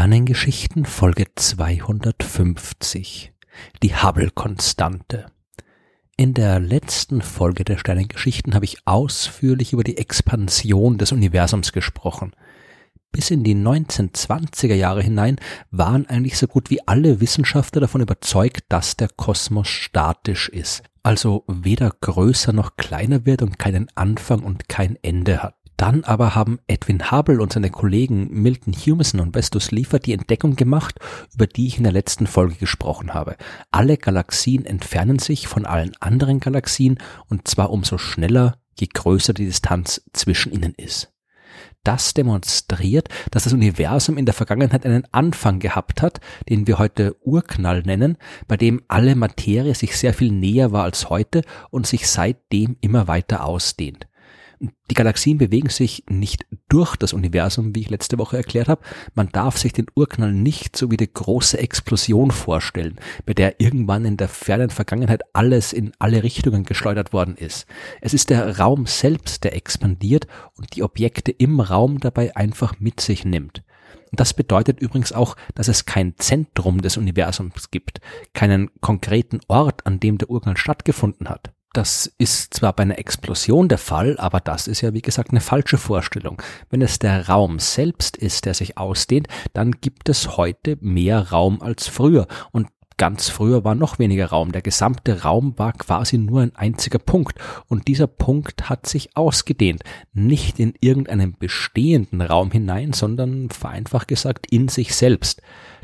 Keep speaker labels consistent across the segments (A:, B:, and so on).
A: Sternengeschichten Folge 250 Die Hubble-Konstante In der letzten Folge der Sternengeschichten habe ich ausführlich über die Expansion des Universums gesprochen. Bis in die 1920er Jahre hinein waren eigentlich so gut wie alle Wissenschaftler davon überzeugt, dass der Kosmos statisch ist, also weder größer noch kleiner wird und keinen Anfang und kein Ende hat. Dann aber haben Edwin Hubble und seine Kollegen Milton Humason und Bestus Liefer die Entdeckung gemacht, über die ich in der letzten Folge gesprochen habe. Alle Galaxien entfernen sich von allen anderen Galaxien und zwar umso schneller, je größer die Distanz zwischen ihnen ist. Das demonstriert, dass das Universum in der Vergangenheit einen Anfang gehabt hat, den wir heute Urknall nennen, bei dem alle Materie sich sehr viel näher war als heute und sich seitdem immer weiter ausdehnt. Die Galaxien bewegen sich nicht durch das Universum, wie ich letzte Woche erklärt habe. Man darf sich den Urknall nicht so wie die große Explosion vorstellen, bei der irgendwann in der fernen Vergangenheit alles in alle Richtungen geschleudert worden ist. Es ist der Raum selbst, der expandiert und die Objekte im Raum dabei einfach mit sich nimmt. Das bedeutet übrigens auch, dass es kein Zentrum des Universums gibt, keinen konkreten Ort, an dem der Urknall stattgefunden hat. Das ist zwar bei einer Explosion der Fall, aber das ist ja wie gesagt eine falsche Vorstellung. Wenn es der Raum selbst ist, der sich ausdehnt, dann gibt es heute mehr Raum als früher und Ganz früher war noch weniger Raum. Der gesamte Raum war quasi nur ein einziger Punkt. Und dieser Punkt hat sich ausgedehnt. Nicht in irgendeinen bestehenden Raum hinein, sondern vereinfacht gesagt in sich selbst.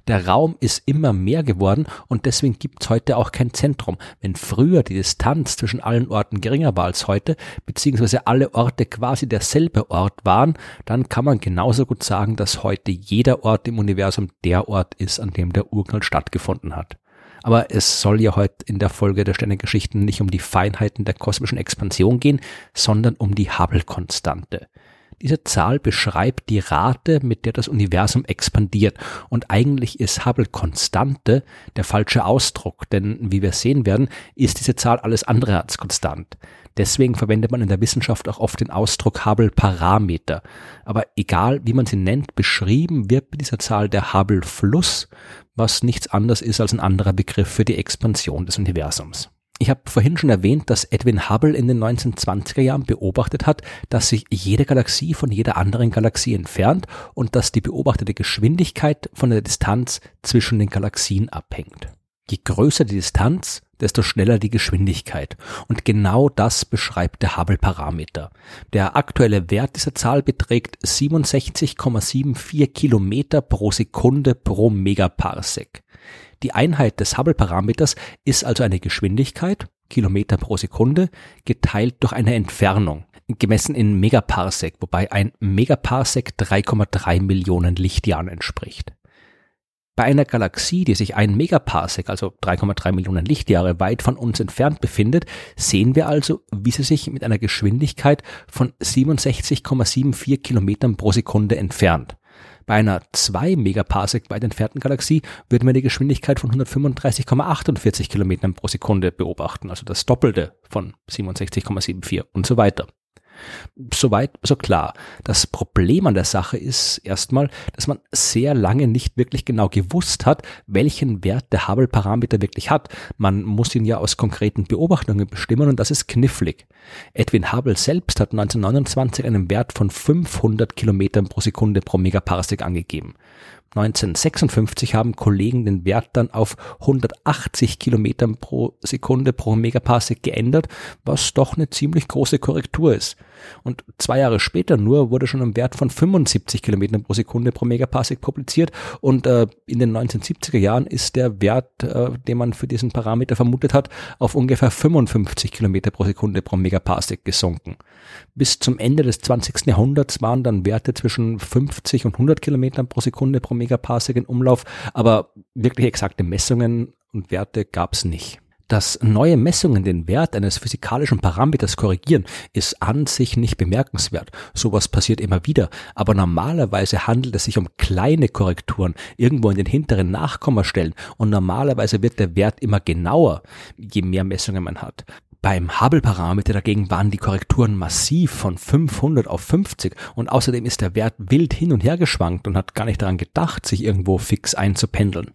A: Der Raum ist immer mehr geworden und deswegen gibt's heute auch kein Zentrum. Wenn früher die Distanz zwischen allen Orten geringer war als heute, beziehungsweise alle Orte quasi derselbe Ort waren, dann kann man genauso gut sagen, dass heute jeder Ort im Universum der Ort ist, an dem der Urknall stattgefunden hat. Aber es soll ja heute in der Folge der Sternengeschichten nicht um die Feinheiten der kosmischen Expansion gehen, sondern um die Hubble-Konstante. Diese Zahl beschreibt die Rate, mit der das Universum expandiert. Und eigentlich ist Hubble Konstante der falsche Ausdruck, denn wie wir sehen werden, ist diese Zahl alles andere als konstant. Deswegen verwendet man in der Wissenschaft auch oft den Ausdruck Hubble Parameter. Aber egal wie man sie nennt, beschrieben wird mit dieser Zahl der Hubble Fluss, was nichts anderes ist als ein anderer Begriff für die Expansion des Universums. Ich habe vorhin schon erwähnt, dass Edwin Hubble in den 1920er Jahren beobachtet hat, dass sich jede Galaxie von jeder anderen Galaxie entfernt und dass die beobachtete Geschwindigkeit von der Distanz zwischen den Galaxien abhängt. Je größer die Distanz, desto schneller die Geschwindigkeit. Und genau das beschreibt der Hubble-Parameter. Der aktuelle Wert dieser Zahl beträgt 67,74 Kilometer pro Sekunde pro Megaparsec. Die Einheit des Hubble-Parameters ist also eine Geschwindigkeit, Kilometer pro Sekunde, geteilt durch eine Entfernung, gemessen in Megaparsec, wobei ein Megaparsec 3,3 Millionen Lichtjahren entspricht. Bei einer Galaxie, die sich ein Megaparsec, also 3,3 Millionen Lichtjahre weit von uns entfernt befindet, sehen wir also, wie sie sich mit einer Geschwindigkeit von 67,74 Kilometern pro Sekunde entfernt. Bei einer 2 Megaparsec weit entfernten Galaxie würden wir eine Geschwindigkeit von 135,48 Kilometern pro Sekunde beobachten, also das Doppelte von 67,74 und so weiter. Soweit, so klar. Das Problem an der Sache ist erstmal, dass man sehr lange nicht wirklich genau gewusst hat, welchen Wert der Hubble-Parameter wirklich hat. Man muss ihn ja aus konkreten Beobachtungen bestimmen und das ist knifflig. Edwin Hubble selbst hat 1929 einen Wert von 500 Kilometern pro Sekunde pro Megaparsec angegeben. 1956 haben Kollegen den Wert dann auf 180 Kilometern pro Sekunde pro Megaparsec geändert, was doch eine ziemlich große Korrektur ist. Und zwei Jahre später nur wurde schon ein Wert von 75 Kilometern pro Sekunde pro Megaparsec publiziert und äh, in den 1970er Jahren ist der Wert, äh, den man für diesen Parameter vermutet hat, auf ungefähr 55 Kilometer pro Sekunde pro Megaparsec gesunken. Bis zum Ende des 20. Jahrhunderts waren dann Werte zwischen 50 und 100 Kilometern pro Sekunde pro Megaparsec in Umlauf, aber wirklich exakte Messungen und Werte gab es nicht. Dass neue Messungen den Wert eines physikalischen Parameters korrigieren, ist an sich nicht bemerkenswert. Sowas passiert immer wieder. Aber normalerweise handelt es sich um kleine Korrekturen, irgendwo in den hinteren Nachkommastellen. Und normalerweise wird der Wert immer genauer, je mehr Messungen man hat. Beim Hubble-Parameter dagegen waren die Korrekturen massiv von 500 auf 50 und außerdem ist der Wert wild hin und her geschwankt und hat gar nicht daran gedacht, sich irgendwo fix einzupendeln.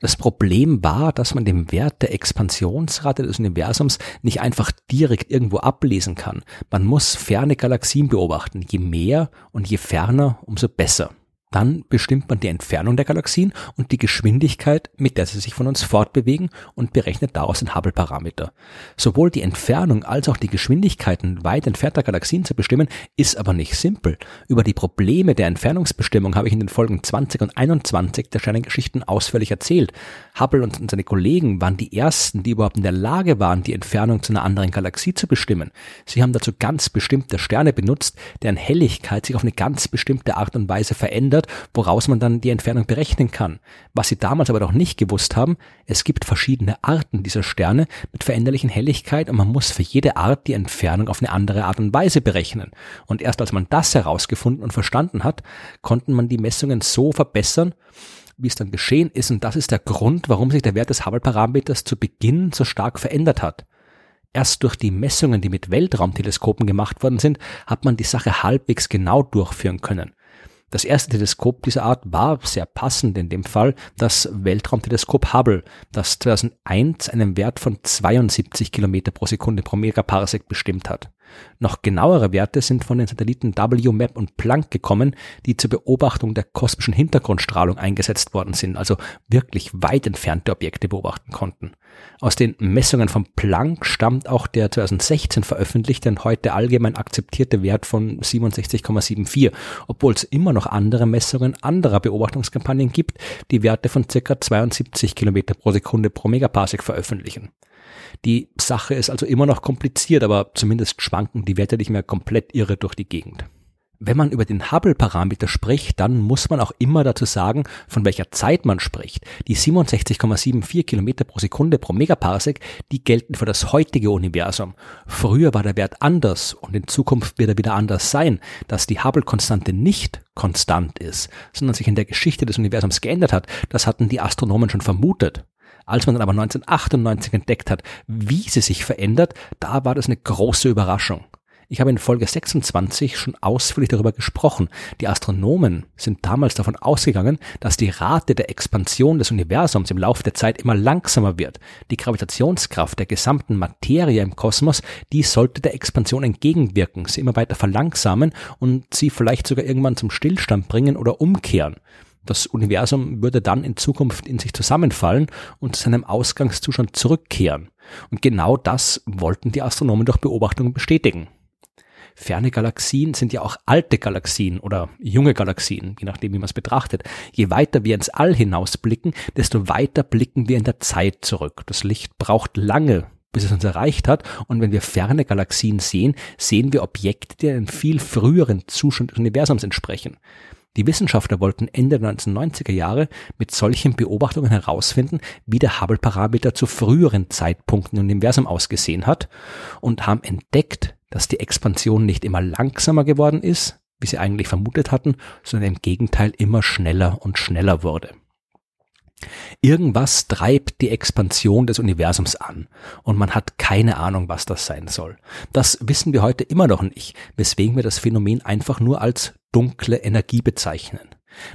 A: Das Problem war, dass man den Wert der Expansionsrate des Universums nicht einfach direkt irgendwo ablesen kann. Man muss ferne Galaxien beobachten. Je mehr und je ferner, umso besser. Dann bestimmt man die Entfernung der Galaxien und die Geschwindigkeit, mit der sie sich von uns fortbewegen und berechnet daraus den Hubble-Parameter. Sowohl die Entfernung als auch die Geschwindigkeiten weit entfernter Galaxien zu bestimmen, ist aber nicht simpel. Über die Probleme der Entfernungsbestimmung habe ich in den Folgen 20 und 21 der Sternengeschichten ausführlich erzählt. Hubble und seine Kollegen waren die ersten, die überhaupt in der Lage waren, die Entfernung zu einer anderen Galaxie zu bestimmen. Sie haben dazu ganz bestimmte Sterne benutzt, deren Helligkeit sich auf eine ganz bestimmte Art und Weise verändert verändert, woraus man dann die Entfernung berechnen kann. Was sie damals aber noch nicht gewusst haben, es gibt verschiedene Arten dieser Sterne mit veränderlichen Helligkeit und man muss für jede Art die Entfernung auf eine andere Art und Weise berechnen. Und erst als man das herausgefunden und verstanden hat, konnten man die Messungen so verbessern, wie es dann geschehen ist. Und das ist der Grund, warum sich der Wert des Hubble-Parameters zu Beginn so stark verändert hat. Erst durch die Messungen, die mit Weltraumteleskopen gemacht worden sind, hat man die Sache halbwegs genau durchführen können. Das erste Teleskop dieser Art war sehr passend in dem Fall das Weltraumteleskop Hubble, das 2001 einen Wert von 72 Kilometer pro Sekunde pro Megaparsec bestimmt hat. Noch genauere Werte sind von den Satelliten WMAP und Planck gekommen, die zur Beobachtung der kosmischen Hintergrundstrahlung eingesetzt worden sind, also wirklich weit entfernte Objekte beobachten konnten. Aus den Messungen von Planck stammt auch der 2016 veröffentlichte und heute allgemein akzeptierte Wert von 67,74, obwohl es immer noch andere Messungen anderer Beobachtungskampagnen gibt, die Werte von ca. 72 Kilometer pro Sekunde pro Megaparsec veröffentlichen. Die Sache ist also immer noch kompliziert, aber zumindest schwanken die Werte nicht mehr komplett irre durch die Gegend. Wenn man über den Hubble-Parameter spricht, dann muss man auch immer dazu sagen, von welcher Zeit man spricht. Die 67,74 Kilometer pro Sekunde pro Megaparsec, die gelten für das heutige Universum. Früher war der Wert anders und in Zukunft wird er wieder anders sein. Dass die Hubble-Konstante nicht konstant ist, sondern sich in der Geschichte des Universums geändert hat, das hatten die Astronomen schon vermutet. Als man dann aber 1998 entdeckt hat, wie sie sich verändert, da war das eine große Überraschung. Ich habe in Folge 26 schon ausführlich darüber gesprochen. Die Astronomen sind damals davon ausgegangen, dass die Rate der Expansion des Universums im Laufe der Zeit immer langsamer wird. Die Gravitationskraft der gesamten Materie im Kosmos, die sollte der Expansion entgegenwirken, sie immer weiter verlangsamen und sie vielleicht sogar irgendwann zum Stillstand bringen oder umkehren. Das Universum würde dann in Zukunft in sich zusammenfallen und zu seinem Ausgangszustand zurückkehren. Und genau das wollten die Astronomen durch Beobachtungen bestätigen. Ferne Galaxien sind ja auch alte Galaxien oder junge Galaxien, je nachdem, wie man es betrachtet. Je weiter wir ins All hinausblicken, desto weiter blicken wir in der Zeit zurück. Das Licht braucht lange, bis es uns erreicht hat. Und wenn wir ferne Galaxien sehen, sehen wir Objekte, die einem viel früheren Zustand des Universums entsprechen. Die Wissenschaftler wollten Ende der 1990er Jahre mit solchen Beobachtungen herausfinden, wie der Hubble-Parameter zu früheren Zeitpunkten im Universum ausgesehen hat und haben entdeckt, dass die Expansion nicht immer langsamer geworden ist, wie sie eigentlich vermutet hatten, sondern im Gegenteil immer schneller und schneller wurde. Irgendwas treibt die Expansion des Universums an und man hat keine Ahnung, was das sein soll. Das wissen wir heute immer noch nicht, weswegen wir das Phänomen einfach nur als dunkle Energie bezeichnen.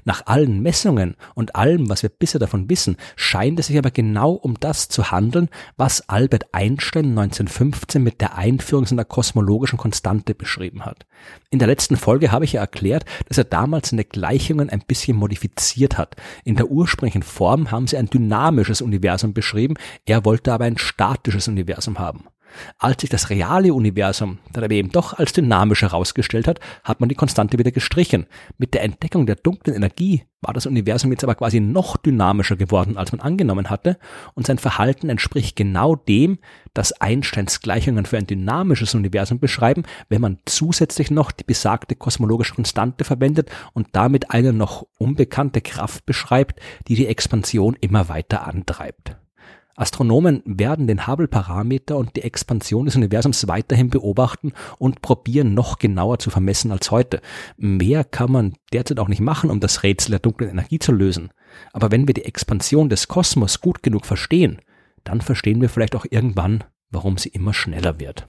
A: Nach allen Messungen und allem, was wir bisher davon wissen, scheint es sich aber genau um das zu handeln, was Albert Einstein 1915 mit der Einführung seiner kosmologischen Konstante beschrieben hat. In der letzten Folge habe ich ja erklärt, dass er damals seine Gleichungen ein bisschen modifiziert hat. In der ursprünglichen Form haben sie ein dynamisches Universum beschrieben, er wollte aber ein statisches Universum haben. Als sich das reale Universum dann aber eben doch als dynamisch herausgestellt hat, hat man die Konstante wieder gestrichen. Mit der Entdeckung der dunklen Energie war das Universum jetzt aber quasi noch dynamischer geworden, als man angenommen hatte, und sein Verhalten entspricht genau dem, das Einsteins Gleichungen für ein dynamisches Universum beschreiben, wenn man zusätzlich noch die besagte kosmologische Konstante verwendet und damit eine noch unbekannte Kraft beschreibt, die die Expansion immer weiter antreibt. Astronomen werden den Hubble-Parameter und die Expansion des Universums weiterhin beobachten und probieren noch genauer zu vermessen als heute. Mehr kann man derzeit auch nicht machen, um das Rätsel der dunklen Energie zu lösen. Aber wenn wir die Expansion des Kosmos gut genug verstehen, dann verstehen wir vielleicht auch irgendwann, warum sie immer schneller wird.